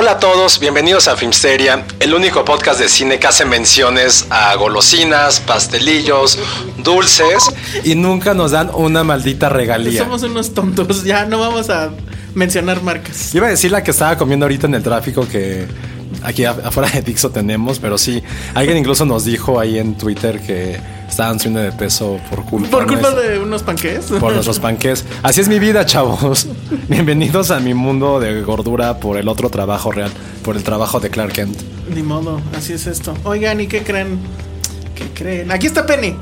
Hola a todos, bienvenidos a Filmsteria, el único podcast de cine que hace menciones a golosinas, pastelillos, dulces y nunca nos dan una maldita regalía. Somos unos tontos, ya no vamos a mencionar marcas. Iba a decir la que estaba comiendo ahorita en el tráfico que aquí afuera de Dixo tenemos, pero sí, alguien incluso nos dijo ahí en Twitter que estaban subiendo de peso por culpa Por culpa nuestra. de unos panqués. por nuestros panques. Así es mi vida, chavos. Bienvenidos a mi mundo de gordura por el otro trabajo real, por el trabajo de Clark Kent. Ni modo, así es esto. Oigan, ¿y qué creen? ¿Qué creen? Aquí está Penny.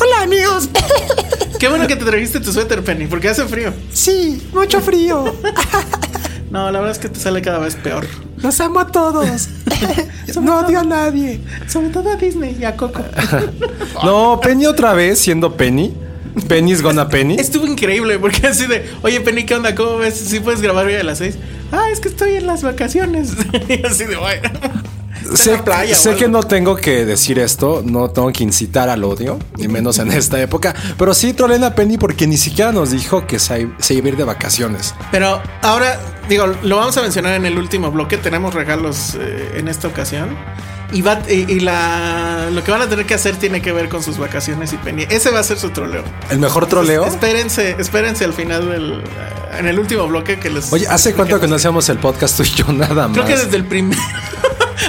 Hola amigos. Qué bueno que te trajiste tu suéter, Penny, porque hace frío. Sí, mucho frío. No, la verdad es que te sale cada vez peor. Los amo a todos. No odio a nadie. Sobre todo a Disney y a Coco. No, Penny otra vez siendo Penny. Penny's gonna Penny. Estuvo increíble porque así de, oye Penny, ¿qué onda? ¿Cómo ves? ¿Sí puedes grabar hoy a las seis? Ah, es que estoy en las vacaciones. y así de, bueno. Sé, playa, que no tengo que decir esto, no tengo que incitar al odio, ni menos en esta época, pero sí troleen a Penny porque ni siquiera nos dijo que se, se iba a ir de vacaciones. Pero ahora, digo, lo vamos a mencionar en el último bloque. Tenemos regalos eh, en esta ocasión. Y, va, y, y la, lo que van a tener que hacer tiene que ver con sus vacaciones y Penny. Ese va a ser su troleo. El mejor troleo. Espérense, espérense al final del. En el último bloque que les. Oye, ¿hace cuánto que no hacíamos el podcast tú y yo nada más? Creo que desde el primer.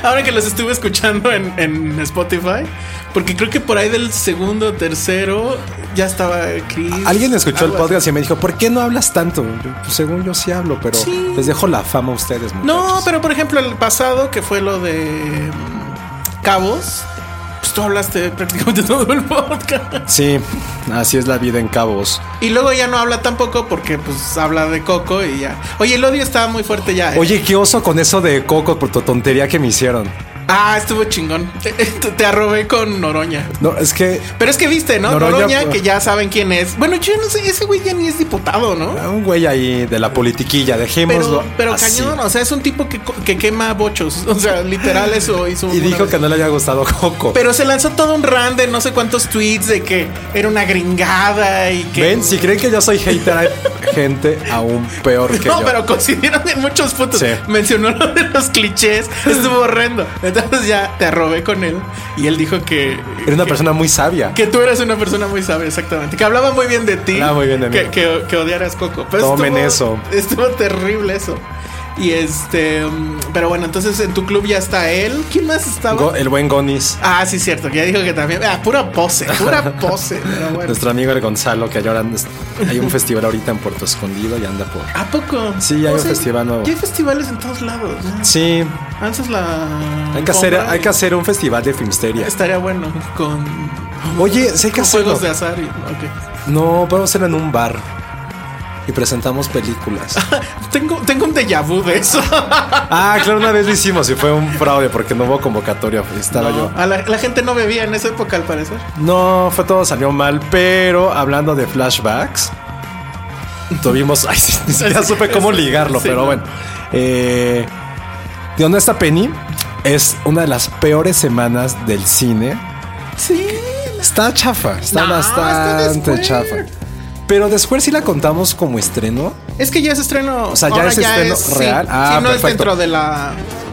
Ahora que los estuve escuchando en, en Spotify. Porque creo que por ahí del segundo, tercero, ya estaba Chris. Alguien escuchó el así. podcast y me dijo, ¿por qué no hablas tanto? Yo, pues, según yo sí hablo, pero Sí. les dejo la fama a ustedes. No, pero por ejemplo, el pasado, que fue lo de mm, Cabos, pues tú hablaste prácticamente todo el podcast. Sí, así es la vida en Cabos. Y luego ya no habla tampoco porque pues habla de Coco y ya. Oye, el odio estaba muy fuerte ya. ¿eh? Oye, qué oso con eso de Coco por tu tontería que me hicieron. Ah, estuvo chingón. Te, arrobé con Noroña. No, es que Pero es que viste, ¿no? Noroña, Noroña, que ya saben quién es. Bueno, yo no sé, ese güey ya ni es diputado, ¿no? un güey ahí de la politiquilla, dejémoslo. Pero, pero así. cañón, o sea, es un tipo que, que quema bochos. O sea, literal eso hizo. Y dijo vez. que no le había gustado Coco. Pero se lanzó todo un run de no sé cuántos tweets de que era una gringada y que. Ven, si creen que yo soy hater, hay gente aún peor que No, yo. pero coincidieron en muchos puntos. Sí. Mencionó lo de los clichés. Estuvo horrendo. Entonces ya te arrobé con él. Y él dijo que. Era una que- persona muy sabia. Que tú eres una persona muy sabia, exactamente. Que hablaba muy bien de ti. Hablaba muy bien de mí. Que, que, que odiaras Coco. Pero Tomen estuvo- eso. Estuvo terrible eso. Y este. um, Pero bueno, entonces en tu club ya está él. ¿Quién más estaba? Go- el buen Gonis. Ah, sí, cierto. Que ya dijo que también. Ah, pura pose, pura pose. Pero bueno. Nuestro amigo el Gonzalo, que ahora hay un festival ahorita en Puerto Escondido y anda por. ¿A poco? Sí, hay un festival nuevo. Hay festivales en todos lados. ¿no? Sí, Antes la. hay que hacer, hay que hacer un festival de Filmsteria. Estaría bueno. Con. Oye, hay que con hacerlo. juegos de azar. Y. No, podemos hacerlo en un bar. Y presentamos películas. Tengo, tengo un déjà vu de eso. ah, claro, una vez lo hicimos y fue un fraude porque no hubo convocatoria. Estaba yo. A la, la gente no bebía en esa época, al parecer. No, fue todo salió mal, pero hablando de flashbacks, tuvimos. Ay, siquiera supe cómo ligarlo, Sí, pero no. bueno. Eh, ¿De dónde está Penny? es una de las peores semanas del cine. Sí. Está chafa, está No, bastante chafa. Pero The Square sí la contamos como estreno. Es que ya es estreno. O sea, ya ahora es estreno real. Ah, sí, no es perfecto. dentro de la.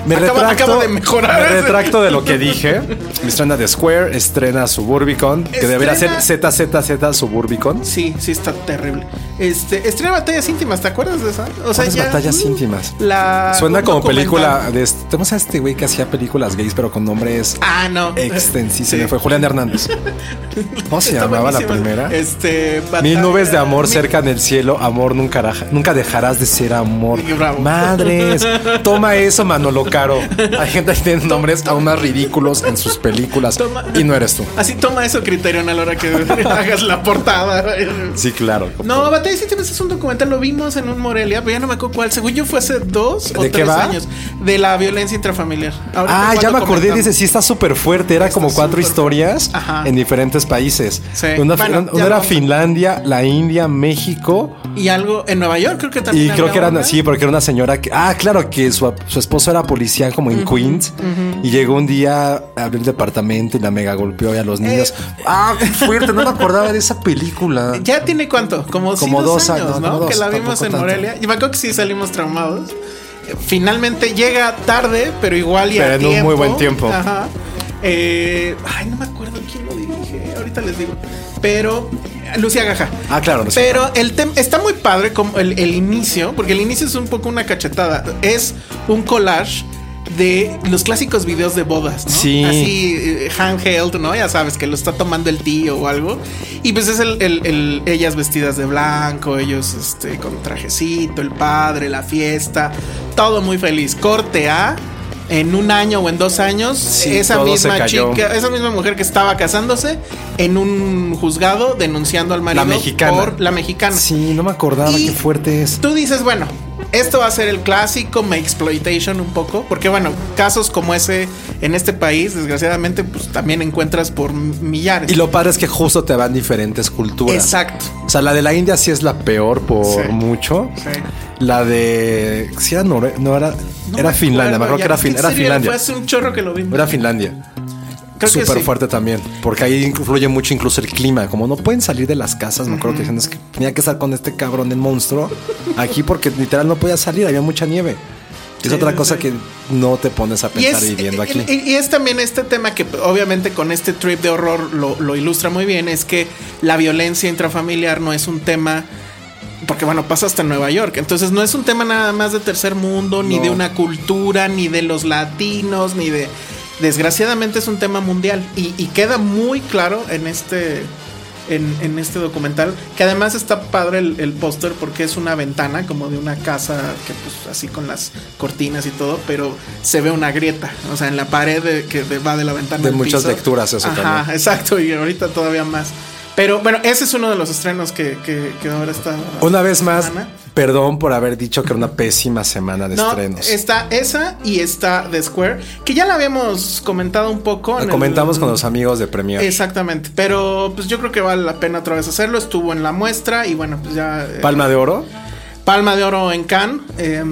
Me acaba, retracto, de mejorar. me retracto de lo que dije. Estrena The Square, estrena Suburbicon, que debería ser Estrena- ZZZ Suburbicon. Sí, sí, está terrible. Este, estrena batallas íntimas, ¿te acuerdas de esa? O ¿Cuáles batallas uh, íntimas? La, Suena un como documental. película de este, ¿cómo se llama este güey que hacía películas gays pero con nombres Ah, no. Sí. Me fue Julián Hernández. ¿Cómo se Está llamaba la primera? Este, batalla- Mil nubes de amor Mil- cerca en el cielo, amor nunca, nunca dejarás de ser amor. Madres, toma eso, Manolo Caro. Hay gente que tiene nombres aún más ridículos en sus películas Toma- y no eres tú. Así toma eso, Criterion, a la hora que hagas la portada. Sí, claro. No, Batallas Íntimas es un documental, lo vimos en un Morelia, pero ya no me acuerdo cuál. Según yo fue hace dos o ¿De tres años. De la violencia intrafamiliar. Ahorita Ah, ya me acordé, dice, sí está súper fuerte. Era como cuatro historias fuerte. En diferentes países. Sí. Una, Bueno, una ya era. Finlandia, la India, México. Y algo en Nueva York, creo que también. Y creo que era una. así, porque era una señora que. Ah, claro, que su, su esposo era policía como en Queens. Y llegó un día a abrir el departamento y la mega golpeó a los niños. ah, qué fuerte, no me acordaba de esa película. ¿Ya tiene cuánto? Como, sí, Como dos, dos años, ¿no? como dos, que la vimos en tanto. Morelia. Y me acuerdo que sí salimos traumados. Eh, Finalmente llega tarde, pero igual y Pero a en un muy buen tiempo. Ajá. Eh, ay, no me acuerdo quién lo dirige. Ahorita les digo. Pero Lucia Gaja. Ah, claro, Lucia Pero el tema está muy padre como el, el inicio, porque el inicio es un poco una cachetada. Es un collage de los clásicos videos de bodas, ¿no? Sí. Así eh, handheld, ¿no? Ya sabes que lo está tomando el tío o algo. Y pues es el, el- el- ellas vestidas de blanco, ellos este, con trajecito, el padre, la fiesta, todo muy feliz. Corte A. En un año o en dos años, Sí, esa misma chica, esa misma mujer que estaba casándose en un juzgado denunciando al marido La mexicana. por la mexicana. Sí, no me acordaba, Y- qué fuerte es. Tú dices, bueno, esto va a ser el clásico me exploitation un poco, porque bueno, casos como ese en este país, desgraciadamente, pues también encuentras por millares. Y lo padre es que justo te van diferentes culturas. Exacto. O sea, la de la India sí es la peor por Sí. mucho. Sí. La de. Sí, era Nore- no era. No era me Finlandia, me acuerdo que era, fin- era Finlandia. Fue hace un chorro que lo vimos. Era Finlandia. Súper sí. fuerte también. Porque ahí influye mucho incluso el clima. Como no pueden salir de las casas, me acuerdo que decían que tenía que estar con este cabrón del monstruo aquí porque literal no podía salir, había mucha nieve. Es Sí, otra cosa sí. que no te pones a Y pensar es, viviendo aquí. y- y es también este tema que obviamente con este trip de horror lo, lo ilustra muy bien, es que la violencia intrafamiliar no es un tema, porque bueno, pasa hasta en Nueva York, entonces no es un tema nada más de tercer mundo, ni de una cultura, ni de los latinos, ni de... Desgraciadamente es un tema mundial y, y queda muy claro en este... En, en este documental, que además está padre el, el póster porque es una ventana como de una casa que pues así con las cortinas y todo, pero se ve una grieta, o sea, en la pared de- que de- va de la ventana. De al muchas piso. lecturas eso Ajá, también. exacto, y ahorita todavía más. Pero bueno, ese es uno de los estrenos que, que, que ahora está. Una vez más, semana. perdón por haber dicho que era una pésima semana de No, estrenos. está esa y está The Square, que ya la habíamos comentado un poco. El- comentamos con los amigos de Premiere. Exactamente, pero pues yo creo que vale la pena otra vez hacerlo. Estuvo en la muestra y bueno, pues ya. eh, Palma de Oro. Palma de Oro en Cannes, eh,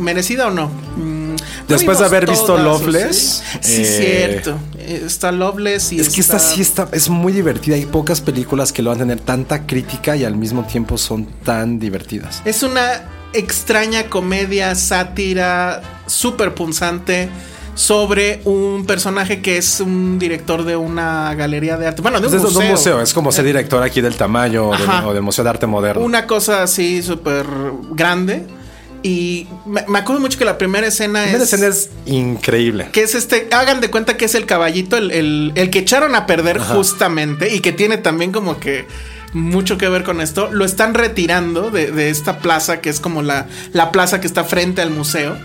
¿merecida o no? Mm, Después de haber visto todas, ¿o Loveless, Sí, Sí, eh, cierto. Eh, Está Loveless y Es que esta sí está, es muy divertida. Hay pocas películas que lo van a tener tanta crítica y al mismo tiempo son tan divertidas. Es una extraña comedia, sátira, súper punzante sobre un personaje que es un director de una galería de arte. Bueno, de un Es de- museo. un museo, es como ser director aquí del tamaño o del, o del Museo de Arte Moderno. Una cosa así súper grande. Y me, me acuerdo mucho que la primera escena La primera es... escena es increíble. Que es este, hagan de cuenta que es el caballito, el, el- el que echaron a perder justamente y que tiene también como que mucho que ver con esto. Lo están retirando de, de esta plaza que es como la, la plaza que está frente al museo.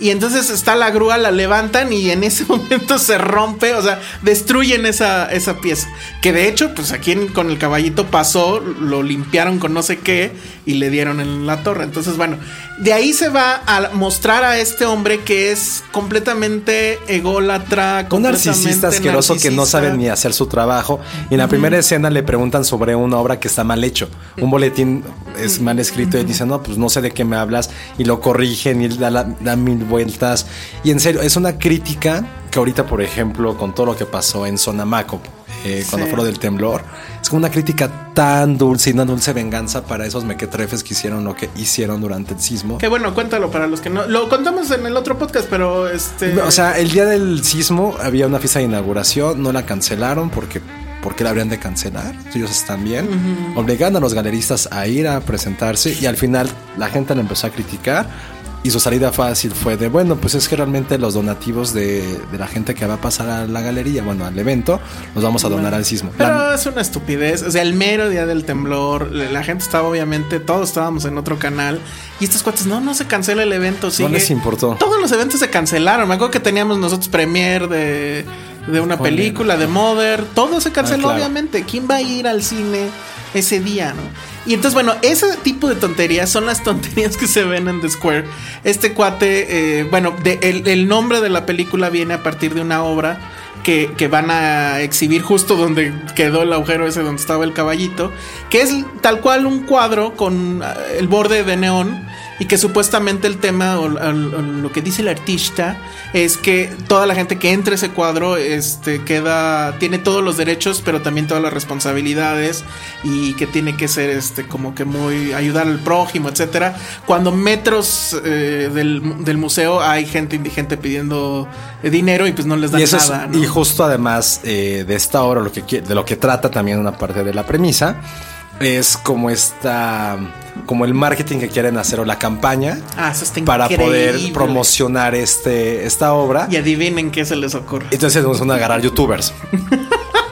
Y entonces está la grúa, la levantan y en ese momento se rompe, o sea, destruyen esa, esa pieza. Que de hecho, pues aquí en- con el caballito pasó, lo limpiaron con no sé qué y le dieron en la torre. Entonces, bueno, de ahí se va a mostrar a este hombre que es completamente ególatra, Un narcisista completamente asqueroso que no narcisista. sabe ni hacer su trabajo. Y en la primera escena le preguntan sobre una obra que está mal hecho. Un boletín es mal escrito y dice, no, pues no sé de qué me hablas. Y lo corrigen y da, la- da mil vueltas. Y en serio, es una crítica que ahorita, por ejemplo, con todo lo que pasó en Sonamaco, eh, cuando Sí. fue lo del temblor, es como una crítica tan dulce y una dulce venganza para esos mequetrefes que hicieron lo que hicieron durante el sismo. Que bueno, cuéntalo para los que no. Lo contamos en el otro podcast, pero este. O sea, el día del sismo había una fiesta de inauguración, no la cancelaron porque porque la habrían de cancelar. Ellos están bien. Obligando a los galeristas a ir a presentarse y al final la gente la empezó a criticar. Y su salida fácil fue de, bueno, pues es que realmente los donativos de, de la gente que va a pasar a la galería, bueno, al evento, los vamos a donar al sismo. La- Pero es una estupidez. O sea, el mero día del temblor, la gente estaba obviamente, todos estábamos en otro canal. Y estos cuates, no, no se cancela el evento. Sigue. les importó. Todos los eventos se cancelaron. Me acuerdo que teníamos nosotros premier de, de una Joder. película, de Mother. Todo se canceló, Ah, claro. obviamente. ¿Quién va a ir al cine ese día, no? Y entonces, bueno, ese tipo de tonterías son las tonterías que se ven en The Square. Este cuate, eh, bueno, el, el nombre de la película viene a partir de una obra que, que van a exhibir justo donde quedó el agujero ese donde estaba el caballito, que es tal cual un cuadro con ah, el borde de neón y que supuestamente el tema o, o- o lo que dice el artista es que toda la gente que entre a ese cuadro este queda tiene todos los derechos pero también todas las responsabilidades y que tiene que ser este como que muy ayudar al prójimo etcétera cuando metros eh, del, del museo hay gente indigente pidiendo dinero y pues no les dan y, eso es- nada ¿no? y justo además eh, de esta obra, lo que, de lo que trata también una parte de la premisa, es como esta, como el marketing que quieren hacer o la campaña ah eso está para poder promocionar este, esta obra. y adivinen qué se les ocurre Entonces van a agarrar youtubers.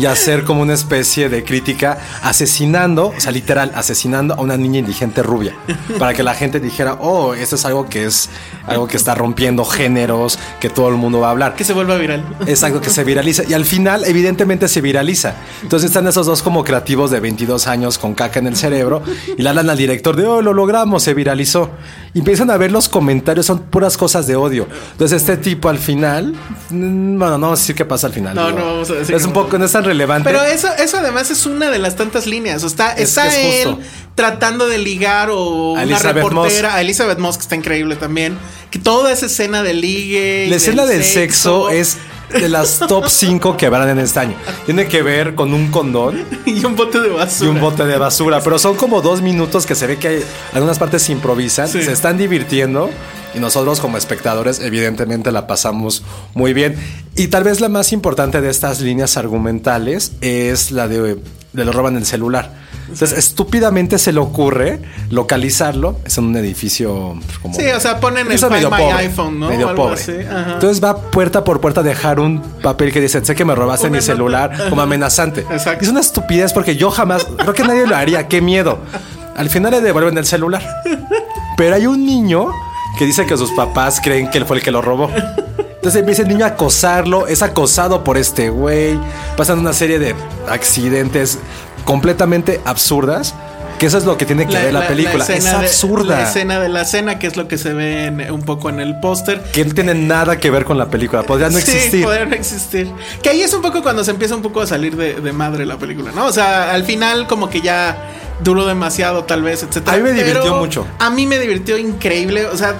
Y hacer como una especie de crítica asesinando, o sea, literal, asesinando a una niña indigente rubia. Para que la gente dijera, oh, esto es algo que es algo que está rompiendo géneros, que todo el mundo va a hablar. que se vuelva viral Es algo que se viraliza. Y al final, evidentemente, se viraliza. Entonces están esos dos como creativos de 22 años con caca en el cerebro y le hablan al director de, oh, lo logramos, se viralizó. Y empiezan a ver los comentarios, son puras cosas de odio. Entonces este tipo al final, mm, bueno, no vamos a decir qué pasa al final. No, no vamos a decir Es un poco, no es tan relevante. Pero eso, eso además es una de las tantas líneas. O está, Es- está es él tratando de ligar o A una Elizabeth reportera, a Elizabeth Moss, que está increíble también. Que toda esa escena de ligue. La escena del sexo es de las top 5 que verán en este año. Tiene que ver con un condón y un bote de y basura. un bote de basura. Pero son como dos minutos que se ve que hay algunas partes se improvisan, Sí. se están divirtiendo. Y nosotros como espectadores evidentemente la pasamos muy bien. Y tal vez la más importante de estas líneas argumentales es la de, de lo roban el celular. Entonces estúpidamente se le ocurre localizarlo. Es en un edificio pues, como... Sí, o sea, ponen el Find medio My pobre, iPhone, ¿no? Medio O algo pobre. así. Entonces va puerta por puerta a dejar un papel que dice, sé que me robaste Una mi nota. celular como amenazante. Exacto. Es una estupidez porque yo jamás, creo que nadie lo haría, qué miedo. Al final le devuelven el celular. Pero hay un niño que dice que sus papás creen que él fue el que lo robó. Entonces empieza el niño a acosarlo, es acosado por este güey, pasan una serie de accidentes completamente absurdas, que eso es lo que tiene que ver la, película. es de- absurda. la escena de la cena, que es lo que se ve en- un poco en el póster. que no tiene nada que ver con la película, podría no Sí, existir. podría no existir. Que ahí es un poco cuando se empieza un poco a salir de, de madre la película, ¿no? O sea, al final como que ya duró demasiado tal vez, etcétera. A mí me divirtió Pero mucho. A mí me divirtió increíble, o sea,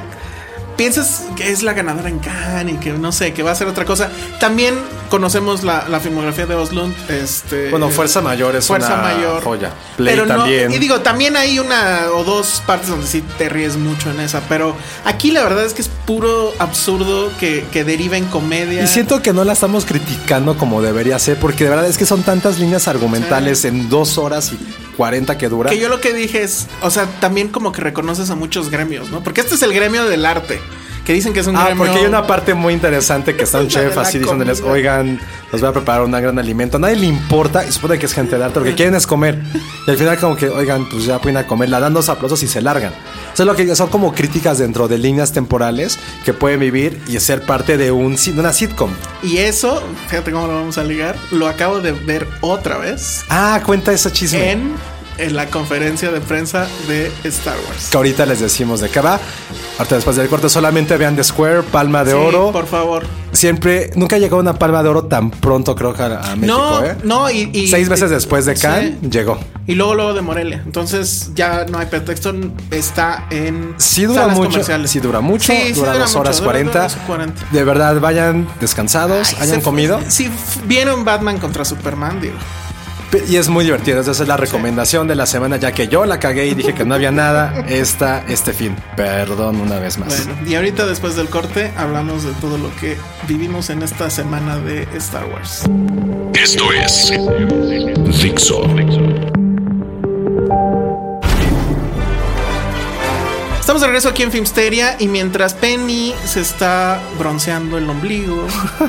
piensas que es la ganadora en Cannes y que no sé, que va a ser otra cosa. También conocemos la, la filmografía de Oslund, este Bueno, Fuerza Mayor es Fuerza una Mayor. joya. Play Pero no- también. y digo, también hay una o dos partes donde sí te ríes mucho en esa. Pero aquí la verdad es que es puro absurdo que, que deriva en comedia. Y siento que no la estamos criticando como debería ser, porque de verdad es que son tantas líneas argumentales en dos horas y 40 que dura. Que yo lo que dije es, o sea, también como que reconoces a muchos gremios, ¿no? Porque este es el gremio del arte. Que dicen que es un Ah, gremio. porque hay una parte muy interesante que está un chef así diciéndoles, oigan, nos voy a preparar un gran alimento. A nadie le importa y supone que es gente de arte, lo que quieren es comer. Y al final como que, oigan, pues ya pueden a comer, la dan dos aplausos y se largan. Eso es lo que son como críticas dentro de líneas temporales que pueden vivir y ser parte de, un, de una sitcom. Y eso, fíjate cómo lo vamos a ligar, lo acabo de ver otra vez Ah, cuenta ese chisme. en en la conferencia de prensa de Star Wars. Que ahorita les decimos de qué va. Ahorita después del corte solamente vean The Square, Palma de Sí, Oro. por favor. Siempre, nunca llegó una Palma de Oro tan pronto creo que a, a México, no, ¿eh? no, y, y- Seis meses después de Sí. Cannes llegó. Y luego, luego de Morelia. Entonces ya no hay pretexto. Está en. Sí dura salas mucho, comerciales. sí dura mucho, Sí, dura dos mucho, horas dura 40. dos horas 40. De verdad, vayan descansados, Ay, hayan comido. Sí, f- vieron Batman contra Superman, digo. Y es muy divertido. Esa es la recomendación de la semana, ya que yo la cagué y dije que no había nada esta, este fin. Perdón una vez más. Bueno, y ahorita después del corte hablamos de todo lo que vivimos en esta semana de Star Wars. Esto es Dixo. Estamos de regreso aquí en Filmsteria y mientras Penny se está bronceando el ombligo,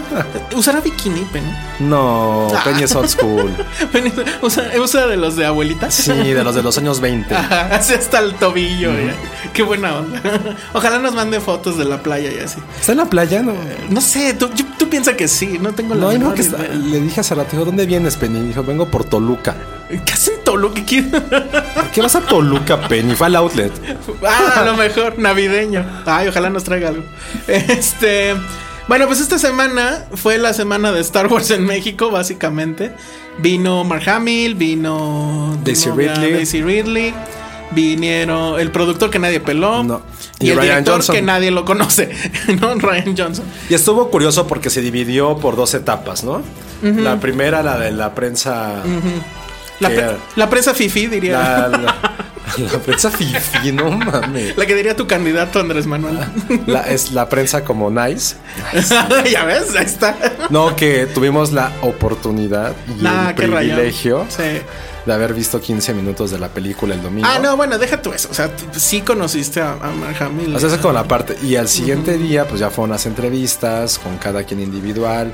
usará bikini, Penny. No, Ah. Penny es old school. Penny usa, usa de los de abuelita. Sí, de los de los años 20. Ajá, así hasta el tobillo. ya. Qué buena onda. Ojalá nos mande fotos de la playa y así. ¿Está en la playa? No. No sé, tú, tú piensas que sí, no tengo la No, no, menor que está- le dije hace rato, dijo, ¿dónde vienes, Penny? Dijo, vengo por Toluca. ¿Qué hacen Toluca? ¿Qué? ¿Por qué vas a Toluca, Penny? Fue al outlet. Ah, a lo mejor, navideño. Ay, ojalá nos traiga algo. Este. Bueno, pues esta semana fue la semana de Star Wars en México, básicamente. Vino Mark Hamill, vino Daisy novia Ridley. Daisy Ridley. Vinieron el productor que nadie peló. No. Y, Y el Ryan director Johnson. que nadie lo conoce. ¿No? Ryan Johnson. Y estuvo curioso porque se dividió por dos etapas, ¿no? La primera, la de la prensa. La, la prensa fifi, diría. La, La, la- la prensa fifi, no mames. que diría tu candidato Andrés Manuel. La, es la prensa como nice. ya ves, ahí está. No, que tuvimos la oportunidad y Nah, el privilegio Sí. de haber visto 15 minutos de la película el domingo. Ah, no, bueno, deja tú eso. O sea, sí conociste a, a Mark Hamill. O sea, es como la parte. Y al siguiente día, pues ya fueron las entrevistas con cada quien individual.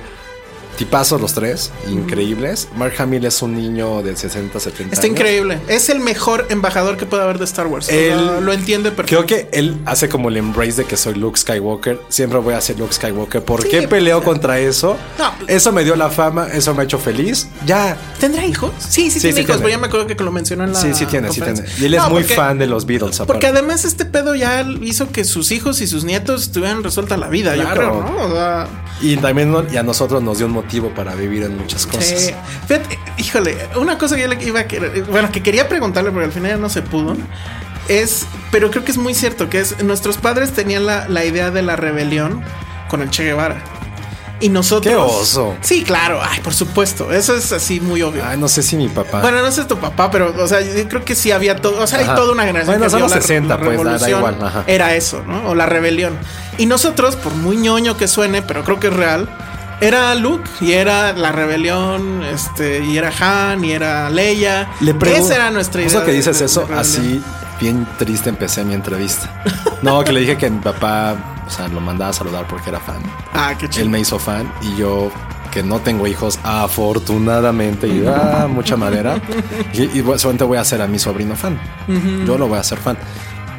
Tipazos los tres, increíbles. Mark Hamill es un niño de 60, 70 Está años. increíble. Es el mejor embajador que puede haber de Star Wars. O sea, Él- lo entiende perfecto. Creo que él hace como el embrace de que soy Luke Skywalker. Siempre voy a ser Luke Skywalker. ¿Por Sí, qué peleo pues, contra eso? No. Eso me dio la fama, eso me ha hecho feliz. Ya. ¿Tendrá hijos? Sí, sí, Sí, tiene sí hijos. tiene. Pero ya me acuerdo que lo mencionó en la. sí, sí tiene, sí tiene. Y él es muy porque- fan de los Beatles. Porque además este pedo ya hizo que sus hijos y sus nietos tuvieran resuelta la vida, yo Claro. creo, ¿no? O sea, Y también y a nosotros nos dio un motivo para vivir en muchas cosas. sí. Fíjate, híjole, una cosa que yo le iba a querer, bueno, que quería preguntarle, porque al final ya no se pudo, es, pero creo que es muy cierto, que es, nuestros padres tenían la, la idea de la rebelión con el Che Guevara. Y nosotros... ¡Qué oso! Sí, claro, ay, por supuesto, eso es así muy obvio. Ay, no sé si mi papá. Bueno, no sé tu papá, pero, o sea, yo creo que sí había todo, o sea, Ajá. hay toda una generación Bueno, que los la- 60, la pues, da- igual, ajá. Era eso, ¿no? O la rebelión. Y nosotros, por muy ñoño que suene, pero creo que es real, era Luke y era la rebelión, este, y era Han y era Leia. Le Esa era nuestra idea. Eso que dices de- eso, así bien triste empecé mi entrevista. No, que le dije que mi papá, o sea, lo mandaba a saludar porque era fan. Ah, qué Él chido. me hizo fan y yo que no tengo hijos, afortunadamente, y ah, mucha madera. Y, y solamente voy a hacer a mi sobrino fan. Yo lo voy a hacer fan.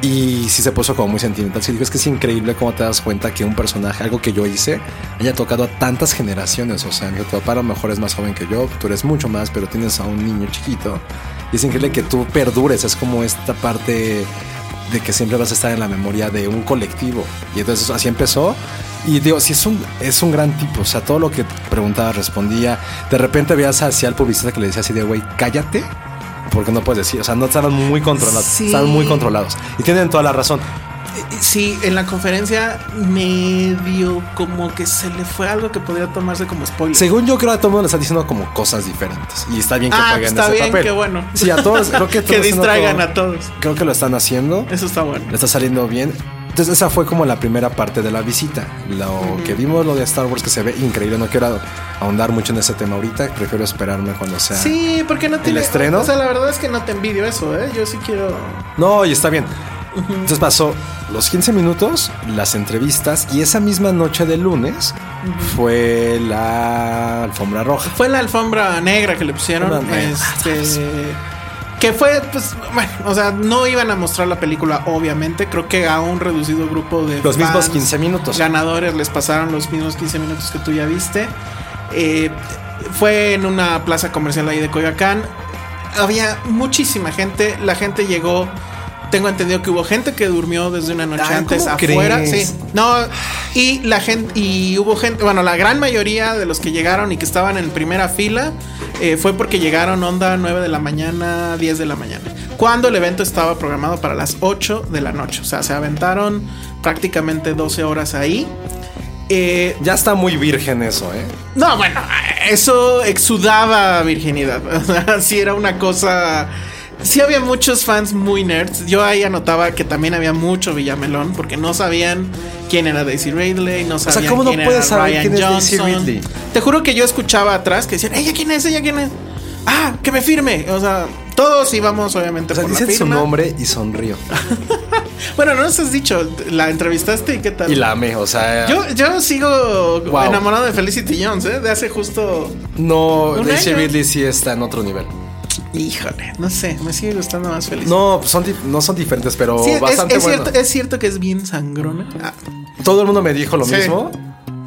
Y sí se puso como muy sentimental. Sí, digo, es que es increíble cómo te das cuenta que un personaje, algo que yo hice, haya tocado a tantas generaciones. O sea, mi papá a lo mejor es más joven que yo, tú eres mucho más, pero tienes a un niño chiquito. Y es increíble que tú perdures. Es como esta parte de que siempre vas a estar en la memoria de un colectivo. Y entonces así empezó. Y digo, sí es un, es un gran tipo. O sea, todo lo que preguntaba respondía. De repente veías hacia el publicista que le decía así de, güey, cállate. Porque no puedes decir. O sea, no estaban muy controlados. Sí. Estaban muy controlados. Y tienen toda la razón. Sí, en la conferencia medio como que se le fue algo que podría tomarse como spoiler. Según yo creo a todo el mundo le está diciendo como cosas diferentes. Y está bien que Ah, jueguen está ese bien, papel. qué bueno. Sí, a todos. Creo que, que están distraigan todo- a todos. Creo que lo están haciendo. Eso está bueno. Le está saliendo bien. Entonces esa fue como la primera parte de la visita. Lo que vimos, lo de Star Wars, que se ve increíble. No quiero ahondar mucho en ese tema ahorita. Prefiero esperarme cuando sea. Sí, porque no tiene. estreno? O sea, la verdad es que no te envidio eso, ¿eh? Yo sí quiero. No, y está bien. Entonces pasó los 15 minutos, las entrevistas, y esa misma noche de lunes fue la alfombra roja. Fue la alfombra negra que le pusieron. Alfombra negra. Este. Que fue, pues, bueno, o sea, no iban a mostrar la película, obviamente. Creo que a un reducido grupo de. Los mismos fans 15 minutos. Ganadores les pasaron los mismos 15 minutos que tú ya viste. Eh, fue en una plaza comercial ahí de Coyoacán. había muchísima gente. La gente llegó. Tengo entendido que hubo gente que durmió desde una noche Ay, antes ¿cómo afuera. crees? Sí. No, y la gente, y hubo gente, bueno, la gran mayoría de los que llegaron y que estaban en primera fila eh, fue porque llegaron onda 9 de la mañana, 10 de la mañana. Cuando el evento estaba programado para las 8 de la noche. O sea, se aventaron prácticamente 12 horas ahí. Eh, Ya está muy virgen eso, ¿eh? no, bueno, eso exudaba virginidad. O sea, sí era una cosa. Sí había muchos fans muy nerds. Yo ahí anotaba que también había mucho Villamelón porque no sabían quién era Daisy Ridley, no sea, sabían ¿cómo no quién puedes era saber Ryan quién es Daisy Johnson. Ridley? Te juro que yo escuchaba atrás que decían, ella quién es, ella quién es. Ah, que me firme. O sea, todos íbamos obviamente O sea, por la su nombre y sonrío. Bueno, no nos has dicho, la entrevistaste y qué tal. Y la amé, o sea. Yo, yo sigo Wow. enamorado de Felicity Jones, ¿eh? De hace justo no, Daisy año. Ridley sí está en otro nivel. Híjole, no sé, me sigue gustando más feliz. No, pues son, no son diferentes, pero Sí, bastante es cierto, es cierto que es bien sangrona. Ah, Todo el mundo me dijo lo Sí. mismo,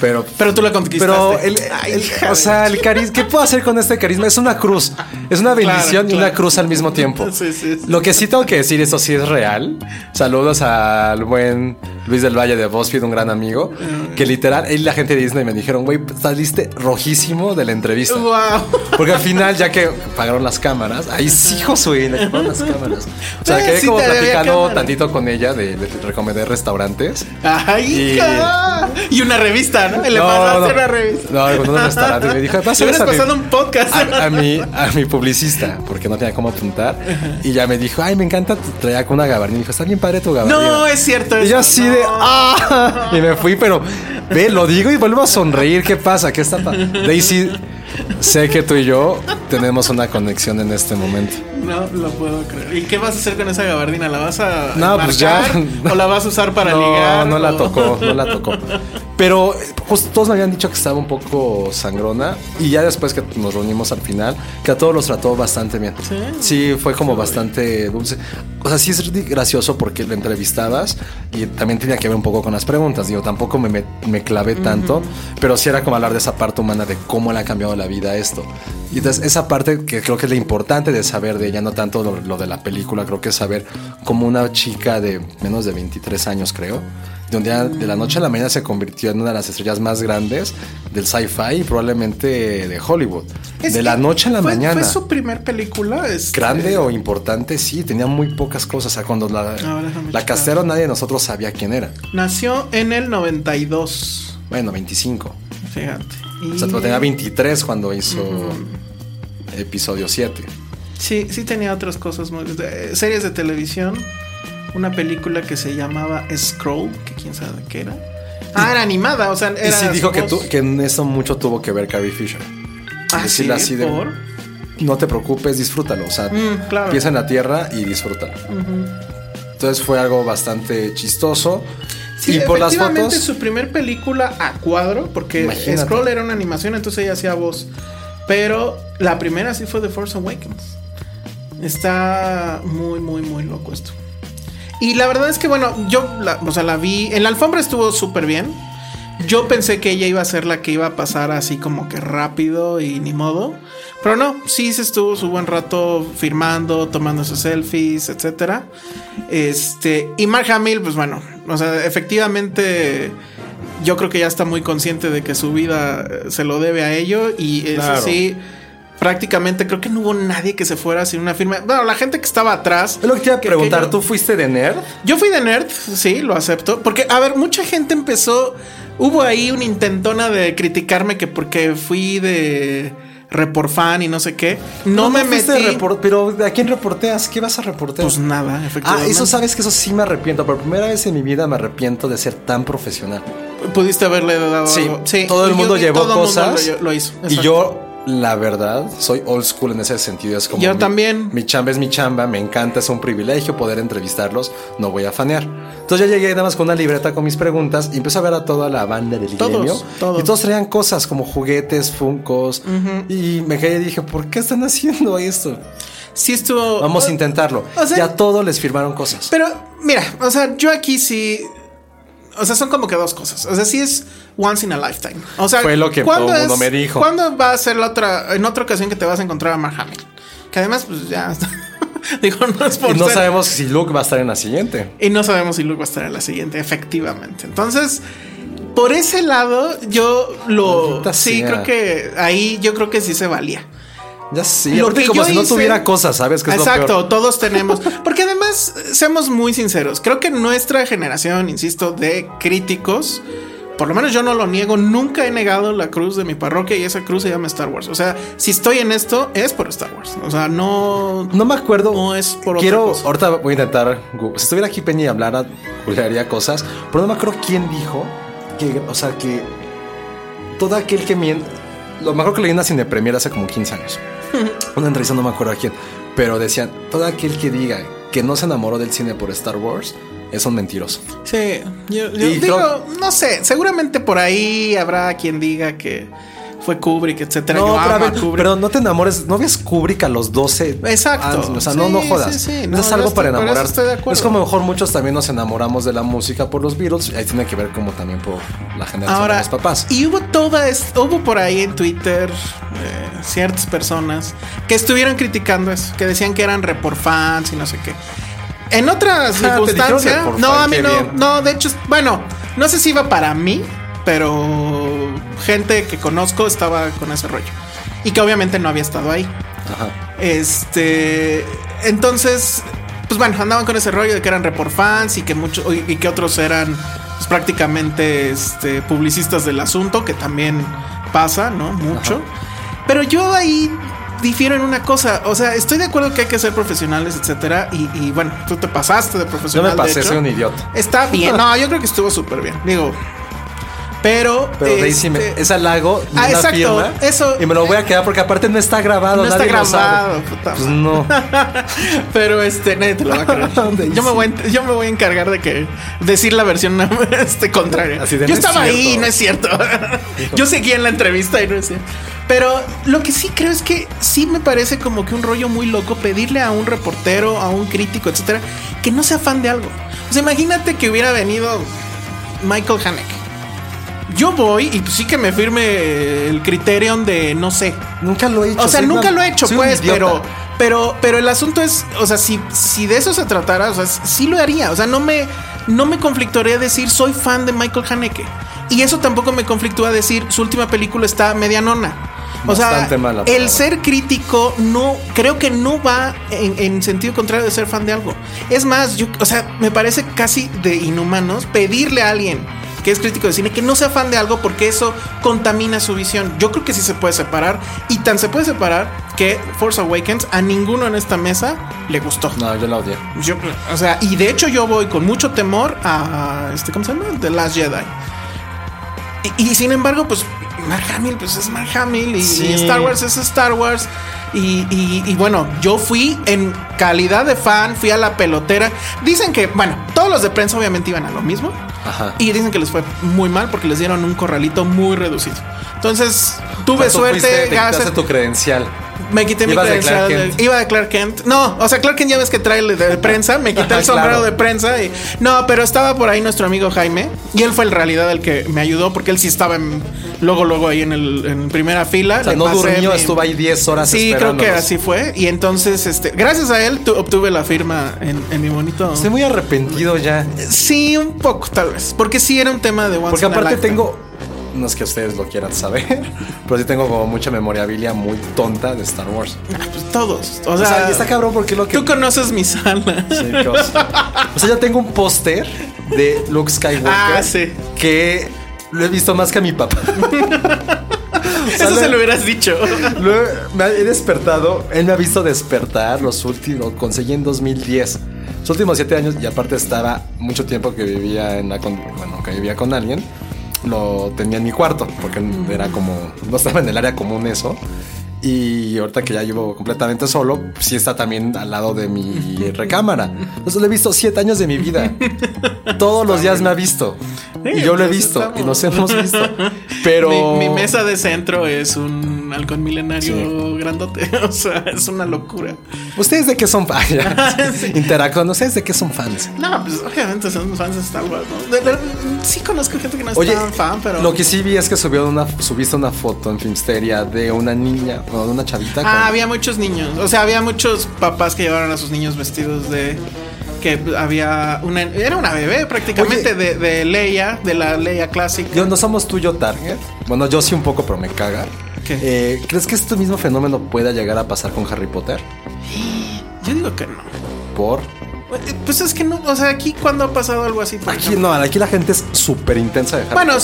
pero. pero tú la conquistaste. Pero el, Ay, el- hija o sea, el carisma, ¿qué puedo hacer con este carisma? Es una cruz, es una bendición y una claro. cruz al mismo tiempo. Sí, sí, sí. Lo que sí tengo que decir, eso sí es real. Saludos al buen Luis del Valle de BuzzFeed, un gran amigo, Mm. que literal, él y la gente de Disney me dijeron, güey, saliste rojísimo de la entrevista. Wow. Porque al final, ya que pagaron las cámaras, ahí sí, Josué, le pagaron las cámaras. O sea, quedé como platicando tantito con ella de, de recomendar restaurantes. Ay, Y- hija. Y una revista, ¿no? Le pasaste una revista. No, con un restaurante. Y me dijo, Le pásale hubieras pasado un podcast. a, a mi, a mi publicista, porque no tenía cómo apuntar. Y ya me dijo, ay, me encanta, traía con una gabardina. Y dijo, está bien padre tu gabardina. no, es cierto. Y yo así no. de, ¡ah! Y me fui, pero ve, lo digo y vuelvo a sonreír. ¿Qué pasa? ¿Qué está pasando? Daisy, sé que tú y yo tenemos una conexión en este momento. No lo puedo creer. ¿Y qué vas a hacer con esa gabardina? ¿La vas a No, pues ya. ¿O la vas a usar para no, ligar? No la o- tocó, no la tocó. Pero justo todos me habían dicho que estaba un poco sangrona. Y ya después que nos reunimos al final, que a todos los trató bastante bien. Sí, fue como bastante dulce. O sea, sí es gracioso porque lo entrevistabas y también tenía que ver un poco con las preguntas. Digo, tampoco me, me, me clavé tanto, pero sí era como hablar de esa parte humana de cómo le ha cambiado la vida esto. Y entonces esa parte que creo que es la importante de saber de ella, no tanto lo, lo de la película, creo que es saber cómo una chica de menos de 23 años, creo, de un día de la noche a la mañana se convirtió en una de las estrellas más grandes del sci-fi y probablemente de Hollywood. Es de la noche a la fue- mañana. ¿Fue su primer película? este, Grande o importante, sí, tenía muy pocas cosas. O sea, cuando la, la castearon, nadie de nosotros sabía quién era. Nació en el 92. Bueno, 25. Fíjate. O sea, Y- tenía 23 cuando hizo episodio 7. Sí, sí tenía otras cosas muy... series de televisión. Una película que se llamaba Scroll, que quién sabe qué era. Ah, era animada, o sea, era Y sí dijo que, voz. tu- que en eso mucho tuvo que ver Carrie Fisher. Ah, sí, así de, ¿por? no te preocupes, disfrútalo. O sea, Mm, claro. piensa en la tierra y disfrútalo. Entonces fue algo bastante chistoso. Sí, y por las fotos, su primer película a cuadro, porque Imagínate. Scroll era una animación, entonces ella hacía voz. Pero la primera sí fue The Force Awakens. Está muy, muy, muy loco esto. Y la verdad es que, bueno, yo, la, o sea, la vi. En la alfombra estuvo súper bien. Yo pensé que ella iba a ser la que iba a pasar así como que rápido y ni modo. Pero no, sí se estuvo su buen rato firmando, tomando sus selfies, etcétera. Este, y Mark Hamill, pues bueno, o sea, efectivamente yo creo que ya está muy consciente de que su vida eh, se lo debe a ello y eso Claro. sí prácticamente creo que no hubo nadie que se fuera sin una firma. Bueno, la gente que estaba atrás. es lo que te iba a que- preguntar. que yo- ¿Tú fuiste de nerd? yo fui de nerd, sí, lo acepto. Porque, a ver, mucha gente empezó. Hubo ahí una intentona de criticarme que porque fui de report fan y no sé qué. No, me metí. report- pero ¿a quién reporteas? ¿Qué vas a reportear? Pues nada, ah, efectivamente. eso sabes que eso sí me arrepiento. Por primera vez en mi vida me arrepiento de ser tan profesional. Pudiste haberle dado Sí, algo. Sí, todo el mundo y llevó todo el mundo cosas. lo, lo hizo. Y yo, la verdad, soy old school en ese sentido. Es como Yo mi- también. Mi chamba es mi chamba, me encanta, es un privilegio poder entrevistarlos, no voy a fanear. Entonces ya llegué nada más con una libreta con mis preguntas y empecé a ver a toda la banda del Todos, gremio. todos. Y todos traían cosas como juguetes, funcos. Y me caí y dije, ¿por qué están haciendo esto? Sí estuvo. Vamos a intentarlo. o sea- y a todos les firmaron cosas. Pero, mira, o sea, yo aquí sí. O sea, son como que dos cosas. O sea, sí es once in a lifetime. O sea, Fue lo que ¿cuándo todo el mundo me dijo. ¿Cuándo va a ser la otra, en otra ocasión que te vas a encontrar a Mark Hamill? Que además, pues ya. Digo, no es por Y no ser- sabemos si Luke va a estar en la siguiente. Y no sabemos si Luke va a estar en la siguiente, efectivamente. Entonces, por ese lado, yo lo. Maldita Sí, sea. creo que ahí yo creo que sí se valía. Ya sí, Lo que como yo si no hice- tuviera cosas, ¿sabes? Que es lo Exacto, peor. todos tenemos. Porque además, seamos muy sinceros, creo que nuestra generación, insisto, de críticos, por lo menos yo no lo niego, nunca he negado la cruz de mi parroquia y esa cruz se llama Star Wars. O sea, si estoy en esto, es por Star Wars. O sea, no. No me acuerdo. No es por otra Quiero, cosa. ahorita voy a intentar. Si estuviera aquí Peña y hablara, googlearía cosas. Pero no me acuerdo quién dijo que, o sea, que todo aquel que miente. Lo mejor que leí en una cine premier hace como 15 años. Una entrevista, no me acuerdo a quién. Pero decían: todo aquel que diga que no se enamoró del cine por Star Wars es un mentiroso. Sí, yo, yo digo, creo- no sé, seguramente por ahí habrá quien diga que fue Kubrick, etcétera. No, pero, ver, pero no te enamores. ¿No ves Kubrick a los 12? Exacto. años? O sea, no, no jodas. sí, sí. No, es algo estoy- para por eso enamorar. estoy de acuerdo. Es como mejor muchos también nos enamoramos de la música por los Beatles. Ahí tiene que ver como también por la generación Ahora, de los papás. y hubo toda, es- hubo por ahí en Twitter eh, ciertas personas que estuvieron criticando eso, que decían que eran report fans y no sé qué. En otra Ah, te dijeron circunstancia, report no, a mí no, bien. no, de hecho, bueno, no sé si iba para mí, pero gente que conozco estaba con ese rollo y que obviamente no había estado ahí. Ajá. Este, entonces, pues bueno, andaban con ese rollo de que eran report fans y que muchos y que otros eran pues, prácticamente este, publicistas del asunto, que también pasa, ¿no? Mucho. Pero yo ahí difiero en una cosa, o sea, estoy de acuerdo que hay que ser profesionales, etcétera, y, y, bueno, tú te pasaste de Yo profesional. me pasé, de hecho. soy un idiota. Está bien, no, yo creo que estuvo súper bien, digo. Pero, Pero Daisy, me, este, es halago Ah, exacto, firma. eso- Y me lo voy a quedar porque aparte no está grabado. No está nadie lo sabe. grabado, puta Pues no. Pero este, nadie te lo va a creer. ¿Dónde yo, me voy a, yo me voy a encargar de que decir la versión este, contraria. Así de, yo "No es estaba ahí, cierto". no es cierto. yo seguí en la entrevista y no es cierto. Pero lo que sí creo es que sí me parece como que un rollo muy loco pedirle a un reportero, a un crítico, etcétera, que no sea fan de algo. O sea, imagínate que hubiera venido Michael Haneke. Yo voy y pues sí que me firme el criterion de no sé. Nunca lo he hecho. O sea, soy nunca una- lo he hecho, pues, pero, pero, pero el asunto es, o sea, si, si de eso se tratara, o sea, sí lo haría. O sea, no me, no me conflictuaría decir soy fan de Michael Haneke. Y eso tampoco me conflictúa decir su última película está medianona. O Bastante sea, mala, el ser crítico no, creo que no va en, en sentido contrario de ser fan de algo. Es más, yo, o sea, me parece casi de inhumanos pedirle a alguien que es crítico de cine que no sea fan de algo porque eso contamina su visión. Yo creo que sí se puede separar y tan se puede separar que Force Awakens a ninguno en esta mesa le gustó. No, yo la odié. Yo, o sea, y de hecho yo voy con mucho temor a este, ¿cómo se llama? The Last Jedi. Y, y sin embargo, pues Mark Hamill, pues es Mark Hamill y, Sí. y Star Wars es Star Wars. Y, y- y bueno, yo fui en calidad de fan, fui a la pelotera. Dicen que, bueno, todos los de prensa obviamente iban a lo mismo. Ajá. Y dicen que les fue muy mal porque les dieron un corralito muy reducido. Entonces, tuve suerte. fuiste, te gracias- quitaste tu credencial. Me quité mi credencial. De- iba de Clark Kent. No, o sea, Clark Kent ya ves que trae el de, prensa. Me quité el sombrero claro. de prensa. Y, no, pero estaba por ahí nuestro amigo Jaime. Y él fue en realidad el que me ayudó porque él sí estaba en, luego, luego ahí en, el, en primera fila. O sea, no durmió, mi- estuvo ahí 10 horas Sí, creo que así fue. Y entonces, este, gracias a él tu- obtuve la firma en, en mi bonito. Estoy muy arrepentido ya. Sí, un poco, tal vez. Porque sí era un tema de once Porque aparte tengo. No es que ustedes lo quieran saber, pero sí tengo como mucha memorabilia muy tonta de Star Wars. Ah, pues todos. O O sea, está cabrón porque lo que. tú conoces mi sala. Chicos. O sea, yo tengo un póster de Luke Skywalker. Ah, sí. Que lo he visto más que a mi papá. Eso se lo hubieras dicho. Lo he, me he despertado. Él me ha visto despertar los últimos. Lo conseguí en 2010. Los últimos siete años. Y aparte estaba mucho tiempo que vivía en la. con- bueno, que vivía con alguien. Lo tenía en mi cuarto. Porque era como. No estaba en el área común eso. Y ahorita que ya llevo completamente solo, pues sí está también al lado de mi recámara. Entonces lo he visto siete años de mi vida. Todos los días me ha visto. y yo lo he visto y nos hemos visto. Pero Mi, mi mesa de centro es un halcón milenario grandote. O sea, es una locura. ¿Ustedes de qué son fans? Sí. Interactúan. ¿Ustedes de qué son fans? No, pues obviamente son fans de Star Wars, ¿no? De- de- sí conozco gente que no es Oye, tan fan, pero. lo que sí vi es que subió una, subiste una foto en Filmsteria de una niña, o de una chavita. Ah, con- había muchos niños. O sea, había muchos papás que llevaron a sus niños vestidos de. Que había una. Era una bebé prácticamente de, de Leia, de la Leia clásica. Yo no somos tuyo Target. Bueno, yo sí un poco, pero me caga. ¿Qué? Eh, ¿Crees que este mismo fenómeno pueda llegar a pasar con Harry Potter? Yo digo que no. Por Pues es que no. O sea, aquí cuando ha pasado algo así. aquí ejemplo? no, aquí la gente es súper intensa de Bueno,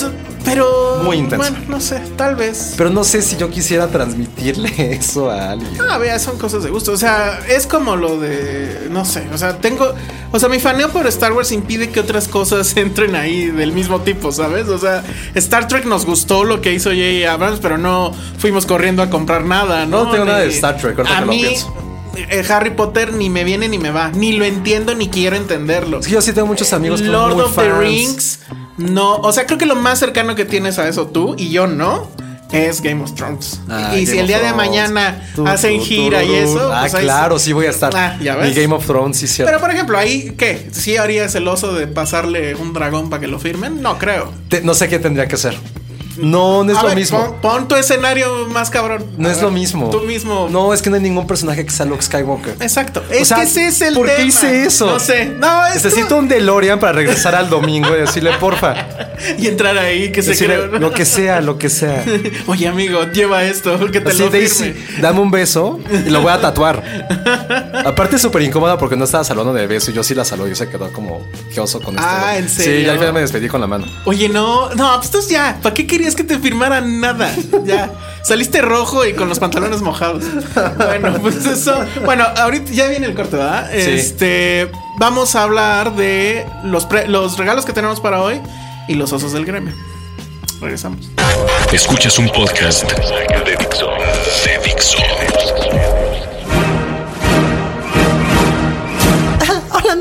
pero. Muy intenso. Bueno, no sé, tal vez. Pero no sé si yo quisiera transmitirle eso a alguien. Ah, vea, son cosas de gusto. O sea, es como lo de. No sé. O sea, tengo. O sea, mi faneo por Star Wars impide que otras cosas entren ahí del mismo tipo, ¿sabes? O sea, Star Trek nos gustó lo que hizo J.J. Abrams, pero no fuimos corriendo a comprar nada, ¿no? No tengo nada de Star Trek, ahorita A que lo pienso. Eh, Harry Potter ni me viene ni me va. Ni lo entiendo ni quiero entenderlo. Yo sí tengo muchos amigos que Lord muy of the. Rings, no. O sea, creo que lo más cercano que tienes a eso tú y yo no. Es Game of Thrones. Ah, y Game si el día de mañana hacen gira y eso. Ah, pues ahí claro, sí voy a estar. Ah, ya ves. Mi Game of Thrones, sí, cierto. Pero por ejemplo, ahí, ¿qué? ¿Sí harías el oso de pasarle un dragón para que lo firmen? No creo. Te- no sé qué tendría que ser. No, no es A lo ver, mismo. Pon, pon tu escenario más cabrón. No A es ver, lo mismo. Tú mismo. No, es que no hay ningún personaje que sea Luke Skywalker. Exacto. Es sea, que ese es el ¿por qué hice eso? No sé. No, es Necesito un DeLorean para regresar al domingo y decirle, porfa. Y entrar ahí, que se Decirle, cree. lo que sea, lo que sea. Oye, amigo, lleva esto, que te Así, lo Daisy, dame un beso y lo voy a tatuar. Aparte es súper incómoda porque no estaba saludando de beso y yo sí la saludé y se quedó como qué oso con esto. Ah, ¿en Sí, serio? ya al final me despedí con la mano. Oye, no, no, pues ya, ¿para qué querías que te firmaran nada? Ya, saliste rojo y con los pantalones mojados. Bueno, pues eso. Bueno, ahorita ya viene el corte, ¿verdad? Sí. Este, vamos a hablar de los, pre- los regalos que tenemos para hoy y los osos del gremio. Regresamos. Escuchas un podcast de Dixo. De Dixo.